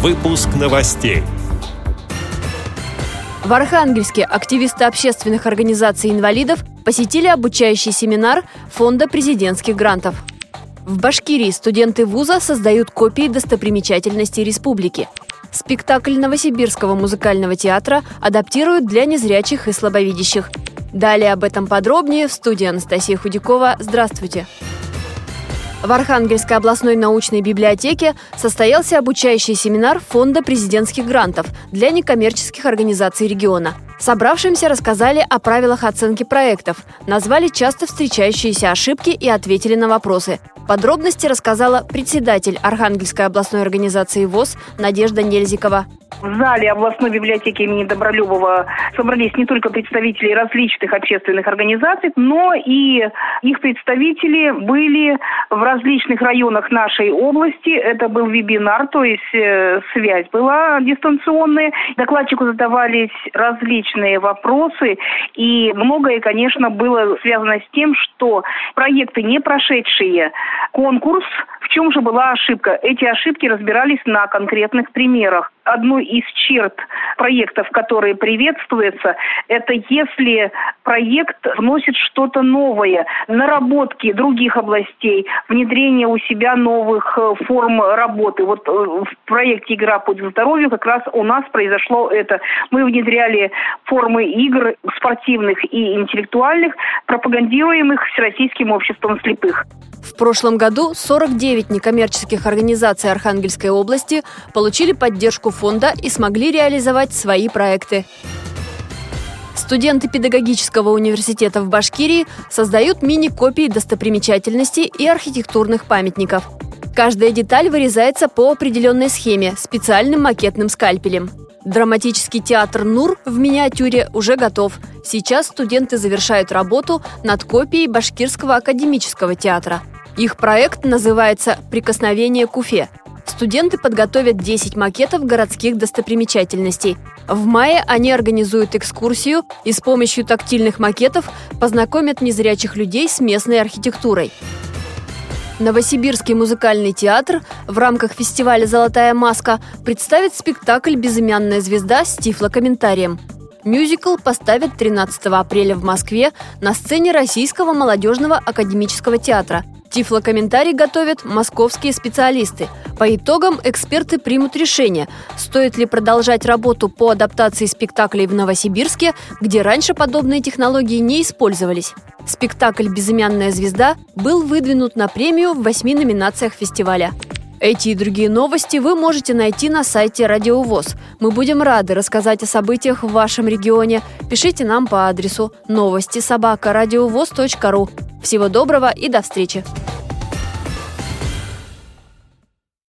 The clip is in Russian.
Выпуск новостей. В Архангельске активисты общественных организаций инвалидов посетили обучающий семинар Фонда президентских грантов. В Башкирии студенты вуза создают копии достопримечательностей республики. Спектакль Новосибирского музыкального театра адаптируют для незрячих и слабовидящих. Далее об этом подробнее в студии Анастасия Худякова. Здравствуйте! В Архангельской областной научной библиотеке состоялся обучающий семинар Фонда президентских грантов для некоммерческих организаций региона. Собравшимся рассказали о правилах оценки проектов, назвали часто встречающиеся ошибки и ответили на вопросы. Подробности рассказала председатель Архангельской областной организации ВОЗ Надежда Нельзикова. В зале областной библиотеки имени Добролюбова собрались не только представители различных общественных организаций, но и их представители были в различных районах нашей области. Это был вебинар, то есть э, связь была дистанционная. Докладчику задавались различные вопросы, и многое, конечно, было связано с тем, что проекты, не прошедшие конкурс, в чем же была ошибка? Эти ошибки разбирались на конкретных примерах. Одной из черт проектов, которые приветствуются, это если проект вносит что-то новое, наработки других областей, внедрение у себя новых э, форм работы. Вот э, в проекте «Игра путь здоровью» как раз у нас произошло это. Мы внедряли формы игр спортивных и интеллектуальных, пропагандируемых Всероссийским обществом слепых. Прошлом году 49 некоммерческих организаций Архангельской области получили поддержку фонда и смогли реализовать свои проекты. Студенты педагогического университета в Башкирии создают мини-копии достопримечательностей и архитектурных памятников. Каждая деталь вырезается по определенной схеме специальным макетным скальпелем. Драматический театр «Нур» в миниатюре уже готов. Сейчас студенты завершают работу над копией Башкирского академического театра. Их проект называется «Прикосновение к Уфе». Студенты подготовят 10 макетов городских достопримечательностей. В мае они организуют экскурсию и с помощью тактильных макетов познакомят незрячих людей с местной архитектурой. Новосибирский музыкальный театр в рамках фестиваля «Золотая маска» представит спектакль «Безымянная звезда» с тифлокомментарием. Мюзикл поставят 13 апреля в Москве на сцене Российского молодежного академического театра. Тифлокомментарий готовят московские специалисты. По итогам эксперты примут решение, стоит ли продолжать работу по адаптации спектаклей в Новосибирске, где раньше подобные технологии не использовались. Спектакль «Безымянная звезда» был выдвинут на премию в восьми номинациях фестиваля. Эти и другие новости вы можете найти на сайте Радио ВОЗ. Мы будем рады рассказать о событиях в вашем регионе. Пишите нам по адресу новости собака ру. Всего доброго и до встречи!